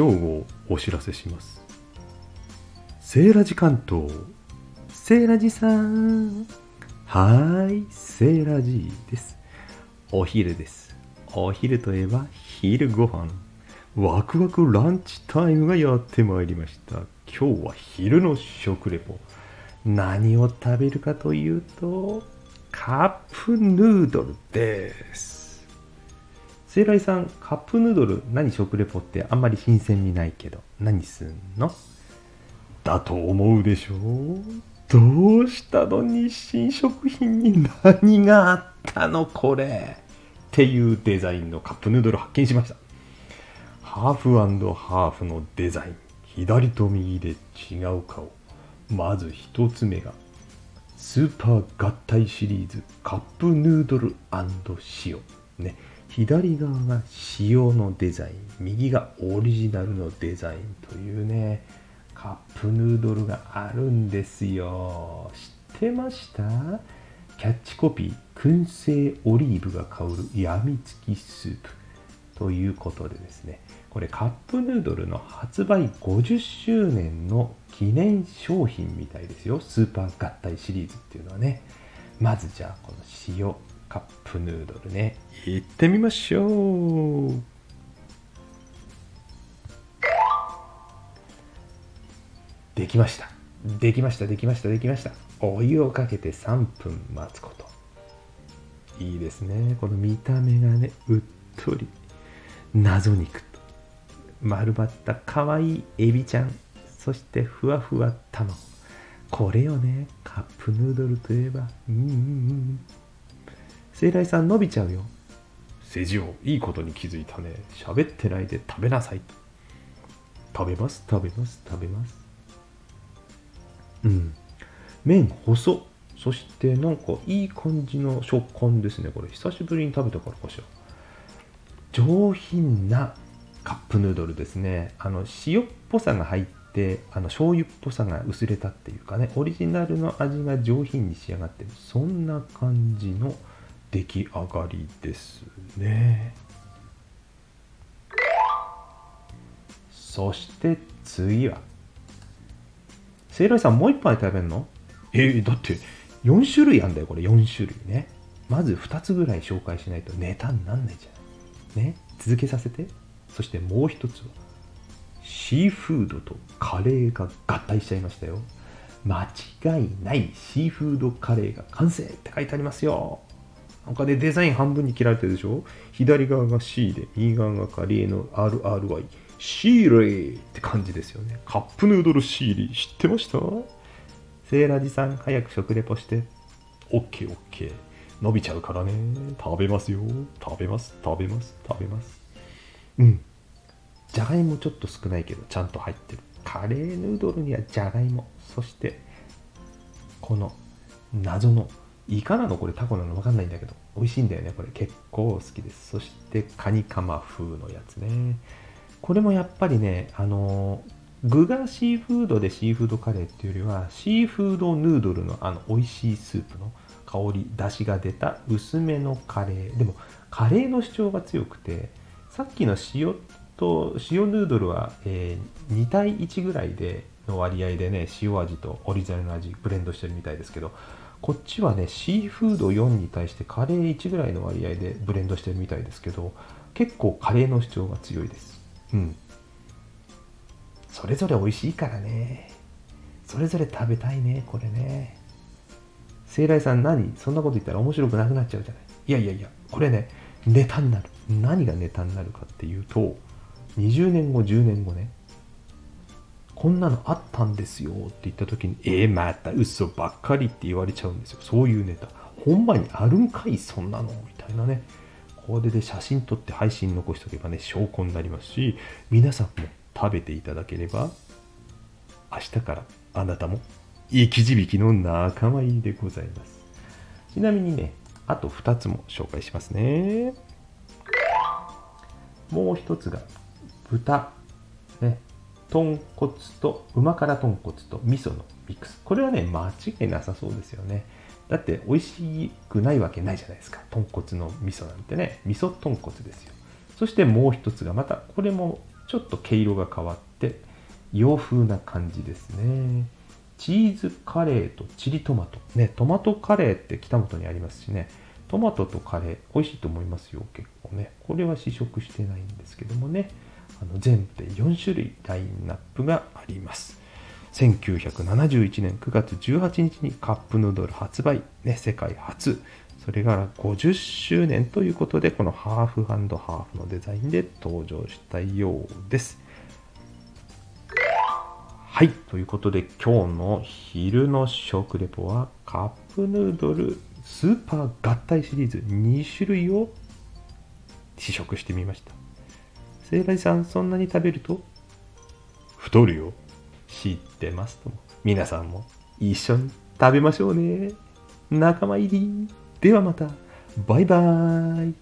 正午をお知らせします。セーラジ関東。セーラジさん。はーい。セーラジです。お昼です。お昼といえば昼ご飯。ワクワクランチタイムがやってまいりました。今日は昼の食レポ。何を食べるかというとカップヌードルです。セイライさんカップヌードル何食レポってあんまり新鮮にないけど何すんの？だと思うでしょどうしたの？日清食品に何があったの？これ。っていうデザインのカップヌードル発見しました。ハーフハーフのデザイン。左と右で違う顔。まず1つ目がスーパー合体シリーズカップヌードル塩。ね。左側が塩のデザイン右がオリジナルのデザインというねカップヌードルがあるんですよ。知ってました？キャッチコピー燻製オリーブが香るやみつきスープということでですね。これカップヌードルの発売50周年の記念商品みたいですよ。スーパー合体シリーズっていうのはね。まずじゃあこの塩カップヌードルね。いってみましょう。できました。できましたできましたできました。お湯をかけて3分待つこと。いいですね。この見た目がねうっとり。謎肉と。丸まった可愛いエビちゃん。そしてふわふわ卵。これよねカップヌードルといえばうんうんうん。聖来さん伸びちゃうよ。世辞をいいことに気づいたね。喋ってないで食べなさい。食べます食べます食べます。うん。麺細。そしてなんかいい感じの食感ですねこれ。久しぶりに食べたからかしら。上品なカップヌードルですね。あの塩っぽさが入ってあの醤油っぽさが薄れたっていうかね。オリジナルの味が上品に仕上がってる。そんな感じの出来上がりですね。そして次は。セイライさんもう一杯食べんの？えー、だって4種類あんだよこれ。4種類ね。まず2つぐらい紹介しないとネタになんないじゃないね？続けさせて。そしてもう一つはシーフードとカレーが合体しちゃいましたよ。間違いないシーフードカレーが完成って書いてありますよ。なんかね、デザイン半分に切られてるでしょ？左側が C で、右側がカレーの RRY。シーレーって感じですよね。カップヌードルシーリー知ってました？セーラジさん、早く食レポして。OK、OK。伸びちゃうからね。食べますよ。食べます、食べます、食べます。うん。じゃがいもちょっと少ないけど、ちゃんと入ってる。カレーヌードルにはじゃがいも。そして、この謎のイカなのこれタコなの分かんないんだけど美味しいんだよねこれ。結構好きです。そしてカニカマ風のやつね。これもやっぱりねあの具がシーフードでシーフードカレーっていうよりはシーフードヌードルのあの美味しいスープの香り出汁が出た薄めのカレー。でもカレーの主張が強くてさっきの塩と塩ヌードルは、えー、2対1ぐらいでの割合でね塩味とオリジナルの味ブレンドしてるみたいですけどこっちはねシーフード4に対してカレー1ぐらいの割合でブレンドしてるみたいですけど結構カレーの主張が強いです。うん。それぞれ美味しいからね。それぞれ食べたいねこれね。聖来さん何？そんなこと言ったら面白くなくなっちゃうじゃない。いやいやいやこれねネタになる。何がネタになるかっていうと20年後10年後ねこんなのあったんですよって言った時に、えー、また嘘ばっかりって言われちゃうんですよ。そういうネタ。ほんまにあるんかいそんなのみたいなね。これで写真撮って配信残しておけばね、証拠になりますし、皆さんも食べていただければ、明日からあなたも生き字引の仲間入りでございます。ちなみにね、あと2つも紹介しますね。もう1つが豚、ね、豚骨と旨辛豚骨と味噌のミックス。これはね間違いなさそうですよね。だって美味しくないわけないじゃないですか。豚骨の味噌なんてね。味噌豚骨ですよ。そしてもう一つがまたこれもちょっと毛色が変わって洋風な感じですね。チーズカレーとチリトマト。ねトマトカレーって北本にありますしね。トマトとカレー美味しいと思いますよ結構ね。これは試食してないんですけどもね。あの全編4種類ラインナップがあります。1971年9月18日にカップヌードル発売、ね、世界初。それが50周年ということでこのハーフハーフのデザインで登場したようです。はいということで今日の昼の食レポはカップヌードルスーパー合体シリーズ2種類を試食してみました。聖来さんそんなに食べると？太るよ。知ってますとも。皆さんも一緒に食べましょうね。仲間入り。ではまた。バイバーイ。